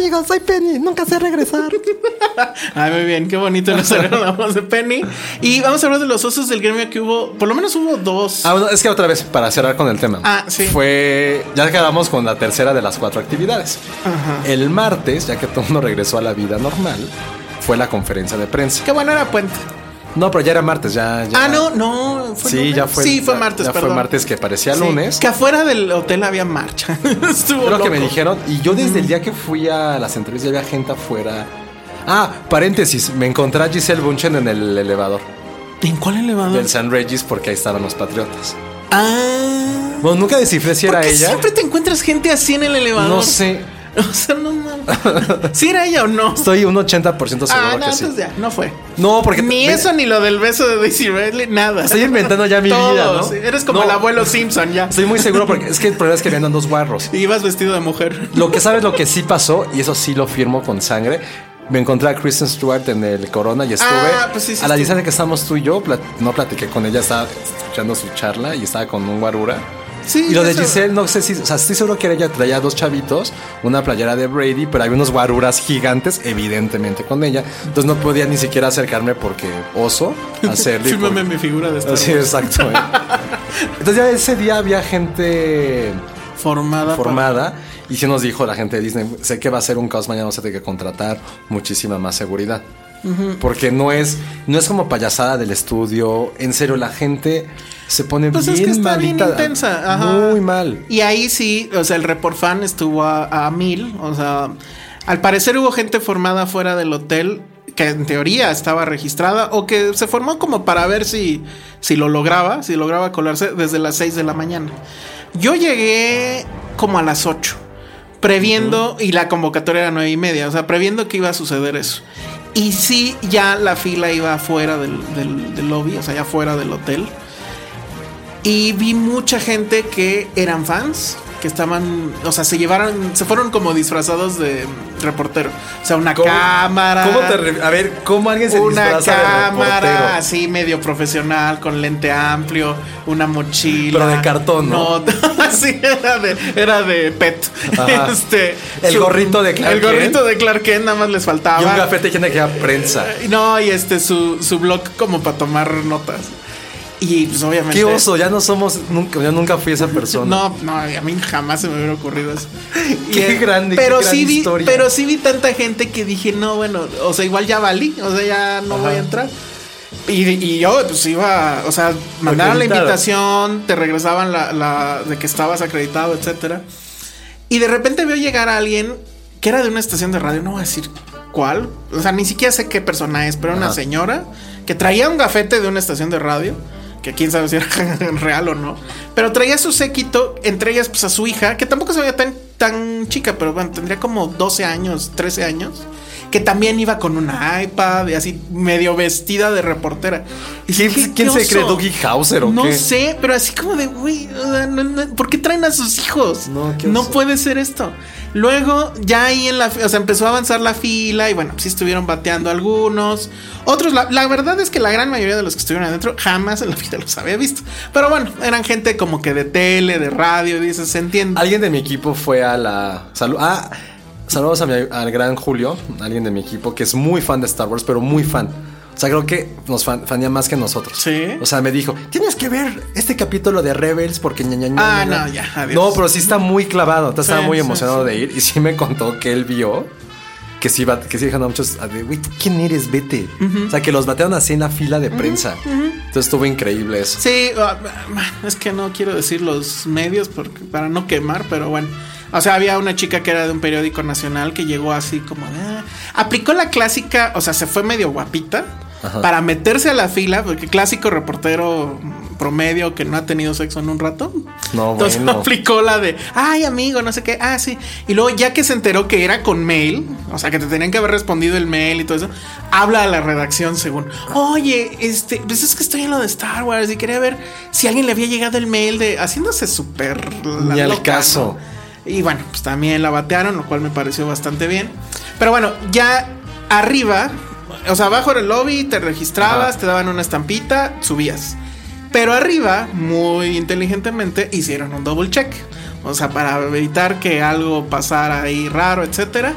Amigos, soy Penny, nunca sé regresar. Ay, muy bien, qué bonito nos hablamos de Penny. Y vamos a hablar de los osos del gremio que hubo, por lo menos hubo dos. Ah, bueno, es que otra vez, para cerrar con el tema. Ah, sí. Fue. Ya quedamos con la tercera de las cuatro actividades. El martes, ya que todo mundo regresó a la vida normal, fue la conferencia de prensa. Qué bueno era puente. No, pero ya era martes, ya. ya- Ah, no, no. Fue Sí, lunes. ya fue. Sí, fue ya- martes, Ya perdón. fue martes que parecía Sí, lunes. Que afuera del hotel había marcha. Estuvo lo que me dijeron. Y yo desde el día que fui a las entrevistas ya había gente afuera. Ah, paréntesis, me encontré a Giselle Bunchen en el elevador ¿En cuál elevador? del San Regis porque ahí estaban los patriotas. Ah. Bueno, nunca descifré si ¿Por era ella. siempre te encuentras gente así en el elevador? No sé. O sea, no, no. ¿Sí era ella o no? Estoy un 80% seguro ah, no, que sí. entonces ya, no fue. No, porque Ni eso, ni lo del beso de Daisy Ridley, nada. Estoy inventando ya mi Todo, vida, ¿no? sí. Eres como No. el abuelo Simpson ya. Estoy muy seguro porque es que el problema es que me andan dos guarros. Y ibas vestido de mujer. Lo que sabes, lo que sí pasó, y eso sí lo firmo con sangre. Me encontré a Kristen Stewart en el Corona y estuve. Ah, pues sí, sí a la distancia que estamos tú y yo, plat- no platiqué con ella, estaba escuchando su charla y estaba con un guarura. Sí, Y lo de eso- Giselle, no sé si, o sea, estoy seguro que ella traía dos chavitos, una playera de Brady, pero había unos guaruras gigantes, evidentemente, con ella. Entonces no podía ni siquiera acercarme porque oso hacerle. Fírmame mi figura de Star Sí, exacto. eh. Entonces ya ese día había gente Formada. formada y sí nos dijo la gente de Disney, sé que va a ser un caos mañana, vamos a tener que contratar muchísima más seguridad. Porque no es, no es como payasada del estudio. En serio, la gente se pone Pues bien es que está bien malita. intensa. ajá. Muy mal. Y ahí sí, o sea, el report fan estuvo a, a mil. O sea, al parecer hubo gente formada fuera del hotel que en teoría estaba registrada o que se formó como para ver si, si lo lograba, si lograba colarse desde las 6 de la mañana. Yo llegué como a las 8, previendo, y la convocatoria era nueve y media, o sea, previendo que iba a suceder eso. Y sí, ya la fila iba afuera del, del- del lobby, o sea, ya fuera del hotel. Y vi mucha gente que eran fans que estaban, o sea, se llevaron, se fueron como disfrazados de reportero. O sea, una ¿Cómo- cámara. ¿Cómo te re- A ver, ¿cómo alguien se una disfraza de reportero? cámara así medio profesional con lente amplio, una mochila. Pero de cartón, ¿no? sí, era de, era de PET. Ajá. Este, El gorrito de Clark El gorrito Kent. de Clark Kent nada más les faltaba. Y un gafete que era prensa. No, y este su, su blog como para tomar notas. Y pues obviamente. Qué oso, ya no somos, nunca, yo nunca fui esa persona. No, no, a mí jamás se me hubiera ocurrido eso. Qué eh, grande, qué pero gran sí vi, historia. Pero sí vi tanta gente que dije, no, bueno, o sea, igual ya valí, o sea, ya no voy a entrar. Y, y yo, pues iba, o sea, mandaron la invitación, te regresaban la, la de que estabas acreditado, etcétera. Y de repente veo llegar a alguien que era de una estación de radio, no voy a decir cuál, o sea, ni siquiera sé qué persona es, pero una Ajá. señora que traía un gafete de una estación de radio, que quién sabe si era real o no, pero traía su séquito, entre ellas pues a su hija, que tampoco se veía tan, tan chica, pero bueno, tendría como 12 años, 13 años. Que también iba con una iPad y así medio vestida de reportera. Y ¿Quién- dije, quién ¿qué se cree? Dougie Hauser o no qué? sé, pero así como de, güey, no- no- ¿por qué traen a sus hijos? No, qué no puede ser esto. Luego, ya ahí en la, o sea, empezó a avanzar la fila y bueno, sí estuvieron bateando algunos. Otros, la, verdad es que la gran mayoría de los que estuvieron adentro jamás en la vida los había visto. Pero bueno, eran gente como que de tele, de radio, dices, se entiende. Alguien de mi equipo fue a la. Salu ah, saludos a mi- al gran Julio, alguien de mi equipo que es muy fan de Star Wars, pero muy fan. O sea, creo que nos fan, fanía más que nosotros. Sí. O sea, me dijo, tienes que ver este capítulo de Rebels porque ña, ña, ña, Ah, ña, ña". no, ya, adiós. No, pero sí está muy clavado. Entonces Sí, estaba muy emocionado sí. de ir y sí me contó que él vio que sí, que sí dijeron a muchos, a de, güey, ¿tú ¿quién eres? Vete. O sea, que los batearon así en la fila de prensa. Entonces estuvo increíble eso. Sí, ah, es que no quiero decir los medios porque, para no quemar, pero bueno. O sea, había una chica que era de un periódico nacional que llegó así como de, ah, aplicó la clásica, o sea, se fue medio guapita para meterse a la fila, porque clásico reportero promedio que no ha tenido sexo en un rato. No, Entonces bueno. aplicó la de, ay amigo, no sé qué, ah, sí. Y luego ya que se enteró que era con mail, o sea, que te tenían que haber respondido el mail y todo eso, habla a la redacción según, oye, este, pues es que estoy en lo de Star Wars y quería ver si a alguien le había llegado el mail de, haciéndose súper... la Ni al caso. ¿no? Y bueno, pues también la batearon, lo cual me pareció bastante bien. Pero bueno, ya arriba, o sea, abajo era el lobby, te registrabas, Ajá. te daban una estampita, subías. Pero arriba, muy inteligentemente, hicieron un double check. O sea, para evitar que algo pasara ahí raro, etcétera.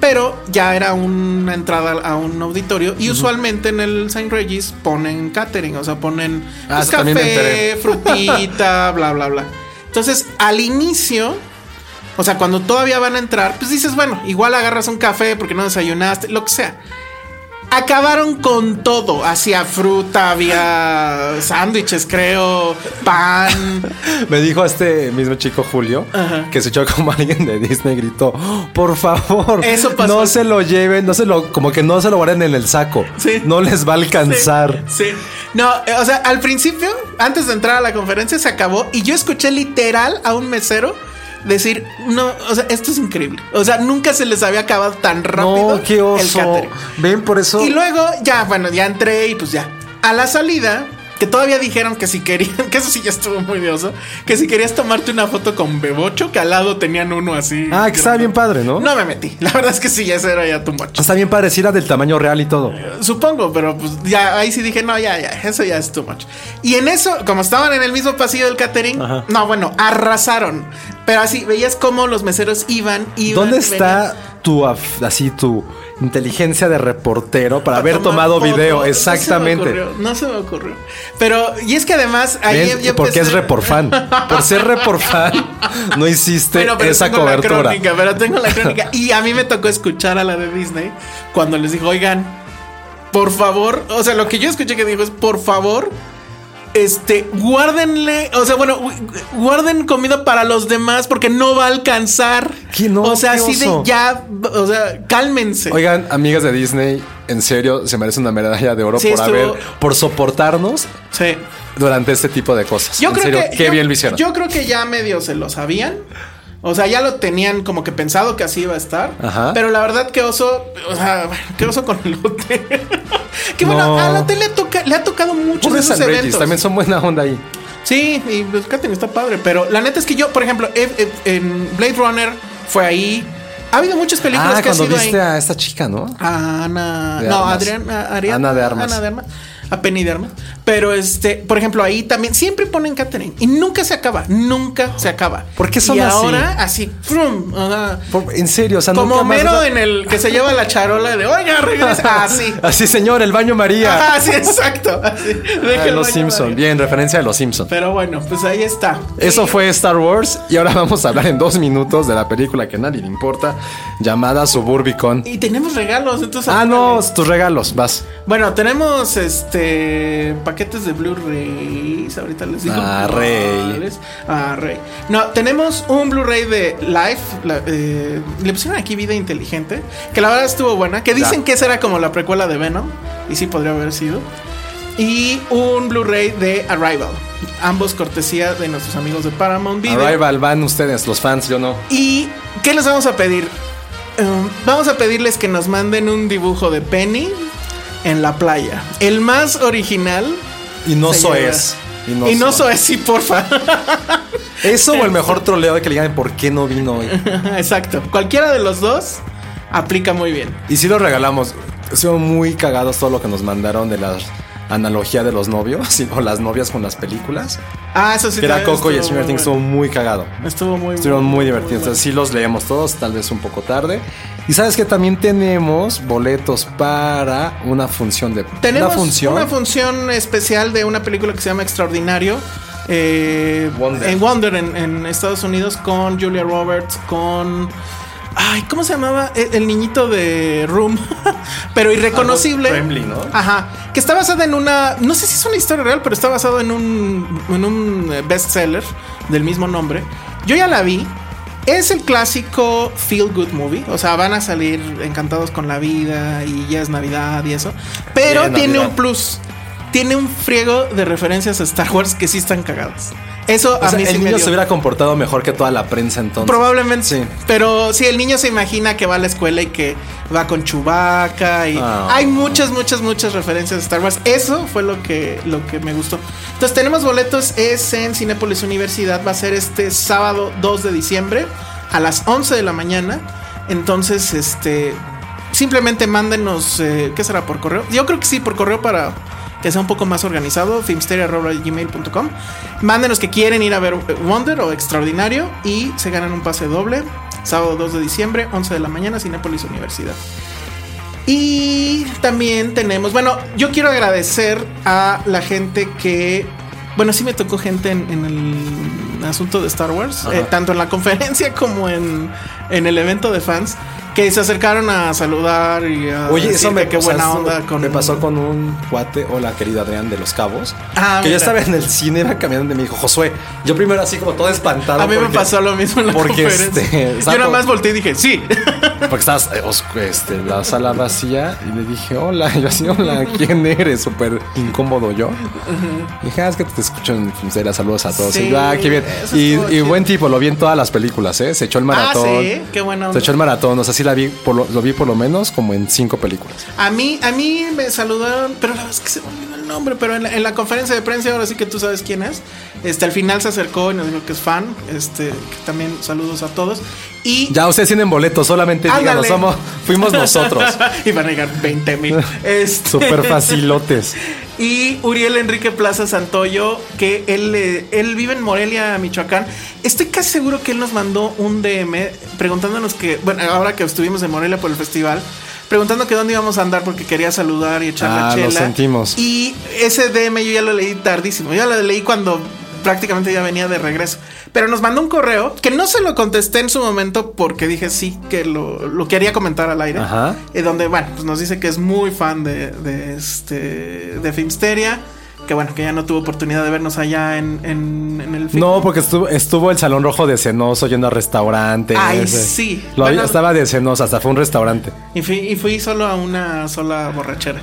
Pero ya era una entrada a un auditorio. Y usualmente en el Saint Regis ponen catering. O sea, ponen Ah, pues, café, frutita, bla, bla, bla. Entonces, al inicio, o sea, cuando todavía van a entrar, pues dices, bueno, igual agarras un café porque no desayunaste, lo que sea. Acabaron con todo. Hacía fruta, había sándwiches, creo, pan. Me dijo este mismo chico Julio Ajá. que se echó como alguien de Disney gritó, por favor, Eso pasó. no se lo lleven, no se lo, como que no se lo guarden en el saco, Sí. no les va a alcanzar. Sí. sí. No, eh, o sea, al principio, antes de entrar a la conferencia, se acabó y yo escuché literal a un mesero decir, no, o sea, esto es increíble. O sea, nunca se les había acabado tan rápido No, qué el oso. catering. Ven, por eso. Y luego, ya, bueno, ya entré y pues ya. A la salida, que todavía dijeron que si querían, que eso sí ya estuvo muy de oso, que si querías tomarte una foto con Bebocho, que al lado tenían uno así. Ah, que estaba bien padre, ¿no? No me metí. La verdad es que sí, ese era ya tu much. Está bien padre, sí era del tamaño real y todo. Supongo, pero pues ya ahí sí dije, no, ya, ya, eso ya es too much. Y en eso, como estaban en el mismo pasillo del catering, Ajá. no, bueno, arrasaron. Pero así, veías cómo los meseros iban, iban. ¿Dónde venían. está tu af- así tu inteligencia de reportero para haber tomado fotos. video? No se me Exactamente. ocurrió, No se me ocurrió. Pero, y es que además, ahí ¿Ves? yo Porque es empecé- report fan. Por ser report fan, no hiciste Pero, pero esa tengo la cobertura. crónica, pero tengo la crónica. Y a mí me tocó escuchar a la de Disney cuando les dijo, oigan, por favor, o sea, lo que yo escuché que dijo es, por favor, este, guárdenle, o sea, bueno, gu- guarden comida para los demás porque no va a alcanzar. ¿Qué no? o sea, ¿Qué así de ya, o sea, cálmense. Oigan, amigas de Disney, en serio, se merece una medalla de oro Sí, por estuvo- haber, por soportarnos Sí. durante este tipo de cosas. Yo en creo serio, que qué yo- bien lo hicieron. Yo creo que ya medio se lo sabían. O sea, ya lo tenían como que pensado que así iba a estar. Ajá. Pero la verdad que oso, o sea, bueno, qué oso con el hotel. que bueno, No. al hotel le, toca, le ha tocado muchos de esos Regis, eventos. también son buena onda ahí. Sí, y pues está padre, pero la neta es que yo, por ejemplo, en Blade Runner fue ahí. Ha habido muchas películas Ah, que ha cuando sido viste ahí. a esta chica, ¿no? A Ana. De no. Adriana, Ariana, Ana de Armas. Ana de Armas. A Penny de Armas. Pero este, por ejemplo, ahí también siempre ponen Catherine y nunca se acaba, nunca se acaba. ¿Por qué son y así? ahora así, frum, Por- en serio, o sea, como nunca más- Homero en el que se lleva la charola de, oiga, regresa. Así. Así, señor, el baño María. Ah, sí, exacto. Así. Ah, los Simpson, María. bien, referencia de los Simpson. Pero bueno, pues ahí está. Eso fue Star Wars y ahora vamos a hablar en dos minutos de la película que a nadie le importa, llamada Suburbicon. Y tenemos regalos, entonces. Ah, no, tus regalos, vas. Bueno, tenemos este paquetes de Blu-rays. Ahorita les digo. Ah, rey. Ah, rey. No, tenemos un Blu-ray de Life. la- eh, le pusieron aquí Vida Inteligente. Que la verdad estuvo buena. Que dicen Ya. que esa era como la precuela de Venom. Y sí podría haber sido. Y un Blu-ray de Arrival. Ambos cortesía de nuestros amigos de Paramount Video. Arrival, van ustedes, los fans, yo no. ¿Y qué les vamos a pedir? Um, vamos a pedirles que nos manden un dibujo de Penny en la playa. El más original. Y no soes. lleva. Y no soes, sí, porfa. Eso o el mejor troleo de que le digan por qué no vino hoy. Exacto. Cualquiera de los dos aplica muy bien. Y si lo regalamos. Son muy cagados todo lo que nos mandaron de la analogía de los novios o las novias con las películas. Ah, eso sí. Que era Coco y Stranger Things, estuvo muy cagado. Estuvo muy Estuvieron muy divertidos. sí los leemos todos, tal vez un poco tarde. Y sabes que también tenemos boletos para una función de Tenemos una función. una función especial de una película que se llama Extraordinario. eh, Wonder. En Wonder, en, en Estados Unidos, con Julia Roberts, con. Ay, ¿cómo se llamaba? El, el niñito de Room. pero irreconocible. Trembly, ¿no? Ajá. Que está basada en una. No sé si es una historia real, pero está basado en un. En un eh, bestseller del mismo nombre. Yo ya la vi. Es el clásico feel good movie. O sea, van a salir encantados con la vida y ya es Navidad y eso. Pero tiene Navidad. un plus. Tiene un friego de referencias a Star Wars que sí están cagadas. Eso O a sea, mí sí el niño se hubiera comportado mejor que toda la prensa entonces. Probablemente Sí. Pero si el niño se imagina que va a la escuela y que va con Chewbacca y Ah. hay muchas, muchas, muchas referencias a Star Wars. Eso fue lo que, lo que me gustó. Entonces tenemos boletos, es en Cinépolis Universidad, va a ser este sábado 2 de diciembre a las 11 de la mañana. Entonces, este, simplemente mándenos, eh, ¿qué será? ¿Por correo? Yo creo que sí, por correo para que sea un poco más organizado, filmsteria.gmail.com. Mándenos que quieren ir a ver Wonder o Extraordinario y se ganan un pase doble. Sábado 2 de diciembre, 11 de la mañana, Cinépolis Universidad. Y también tenemos, bueno, yo quiero agradecer a la gente que, bueno, sí me tocó gente en, en el asunto de Star Wars, eh, tanto en la conferencia como en, en el evento de fans, que se acercaron a saludar y a Oye, eso me, qué buena onda con me pasó con un cuate, hola querido Adrián de Los Cabos, Ah, que yo estaba en el cine, iba caminando y me dijo, Josué, yo primero así como todo espantado. A mí me pasó lo mismo en la porque, conferencia. este, yo nada más volteé y dije, sí. Porque estabas eh, este, la sala vacía y le dije, hola, yo así, hola, ¿quién eres? Súper incómodo yo. Dije, ah, es que te escucho en Filmsteria, saludos a todos. Sí, y yo, ah, qué bien. Y, buen tipo, lo vi en todas las películas, ¿eh? Se echó el maratón. Ah, sí, qué buena Se echó el maratón, o sea, sí la vi, por lo, lo vi por lo menos como en cinco películas. A mí, a mí me saludaron, pero la verdad es que se me nombre, pero en la, en la conferencia de prensa, ahora sí que tú sabes quién es. Este, al final se acercó y nos dijo que es fan. Este, que también saludos a todos. Y Ya ustedes tienen boletos, solamente díganos, somos, fuimos nosotros. y van a llegar 20 mil. Este, Súper facilotes. Y Uriel Enrique Plaza Santoyo, que él, eh, él vive en Morelia, Michoacán. Estoy casi seguro que él nos mandó un DM preguntándonos que, bueno, ahora que estuvimos en Morelia por el festival, preguntando que dónde íbamos a andar porque quería saludar y echar la Ah, chela. lo sentimos. Y ese DM yo ya lo leí tardísimo. Ya lo leí cuando prácticamente ya venía de regreso. Pero nos mandó un correo que no se lo contesté en su momento porque dije sí que lo, lo quería comentar al aire. Ajá. Eh, donde, bueno, pues nos dice que es muy fan de, de este de Filmsteria. Que bueno, que ya no tuvo oportunidad de vernos allá en, en, en el film. No, porque estuvo, estuvo el Salón Rojo de Cenoso yendo a restaurantes. Ay, ese. sí. Lo Bueno. estaba de Cenoso, hasta fue un restaurante. Y fui, y fui solo a una sola borrachera.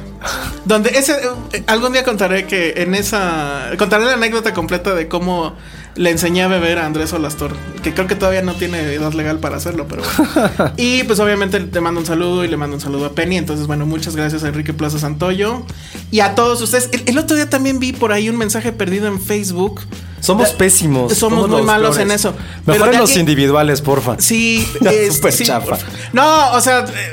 Donde ese eh, algún día contaré que en esa contaré la anécdota completa de cómo le enseñé a beber a Andrés Olastor, que creo que todavía no tiene edad legal para hacerlo, pero bueno. y pues obviamente te mando un saludo y le mando un saludo a Penny. Entonces, bueno, muchas gracias a Enrique Plaza Santoyo y a todos ustedes. El, el otro día también vi por ahí un mensaje perdido en Facebook Somos pésimos. Somos, muy los malos en eso. Mejor Pero en los individuales, porfa. Sí, Ya, este, súper sí, chafa. No, o sea, eh,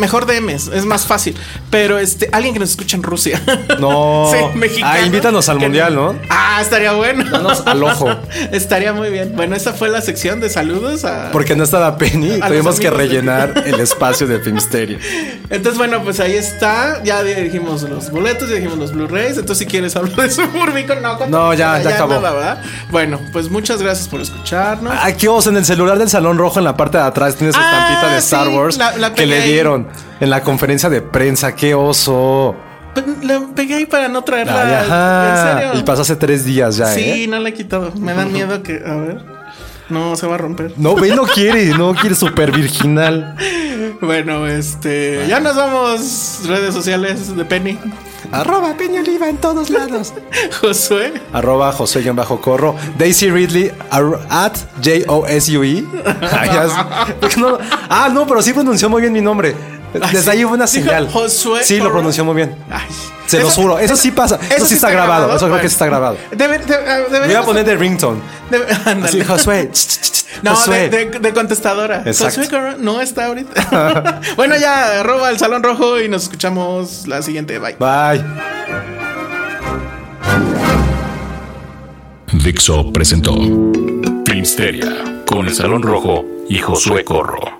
mejor DMs, es más fácil. Pero este, alguien que nos escucha en Rusia. No. sí, mexicano. Ah, invítanos al mundial, ¿no? Ah, estaría bueno. Danos al ojo. estaría muy bien. Bueno, esa fue la sección de saludos a. Porque no estaba Penny, A tuvimos que de- rellenar el espacio de Filmsteria. Entonces, bueno, pues ahí está. Ya dijimos los boletos, ya dijimos los Blu-rays. Entonces, si quieres hablar de Suburbicon, no. No, ya, ya acabó. nada, ¿verdad? Bueno, pues muchas gracias por escucharnos. Aquí vamos en el celular del Salón Rojo en la parte de atrás tiene su Ah, estampita de Star sí, Wars la- la que le dieron en la conferencia de prensa. ¡Qué oso! La pegué ahí para no traerla. Ajá. ¿En serio? Y pasó hace tres días ya, Sí, ¿eh? no la he quitado. Me da miedo que. A ver. No, se va a romper. No, ve, no quiere, no quiere super virginal. Bueno, este. Ya nos vamos. Redes sociales de Penny. Arroba Peña Oliva en todos lados. Josué. Arroba José-Bajo-Corro. Daisy Ridley at J-O-S-U-E. No- ah, no, pero sí pronunció muy bien mi nombre. Desde ahí hubo una señal. Josué Sí, lo pronunció muy bien. Ay. Se los juro. Eso sí pasa. Eso, sí está, grabado. Eso creo que sí está grabado. Debe, de- Voy a deberíamos- poner de ringtone. debe-. Así, Josué. No, Josué. de, de- de contestadora. Exacto. Josué Corro no está ahorita. bueno, ya, arroba el Salón Rojo y nos escuchamos la siguiente. Bye. Bye. Dixo presentó Filmsteria con el Salón Rojo y Josué Corro.